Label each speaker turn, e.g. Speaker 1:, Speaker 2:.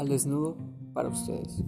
Speaker 1: al desnudo para ustedes.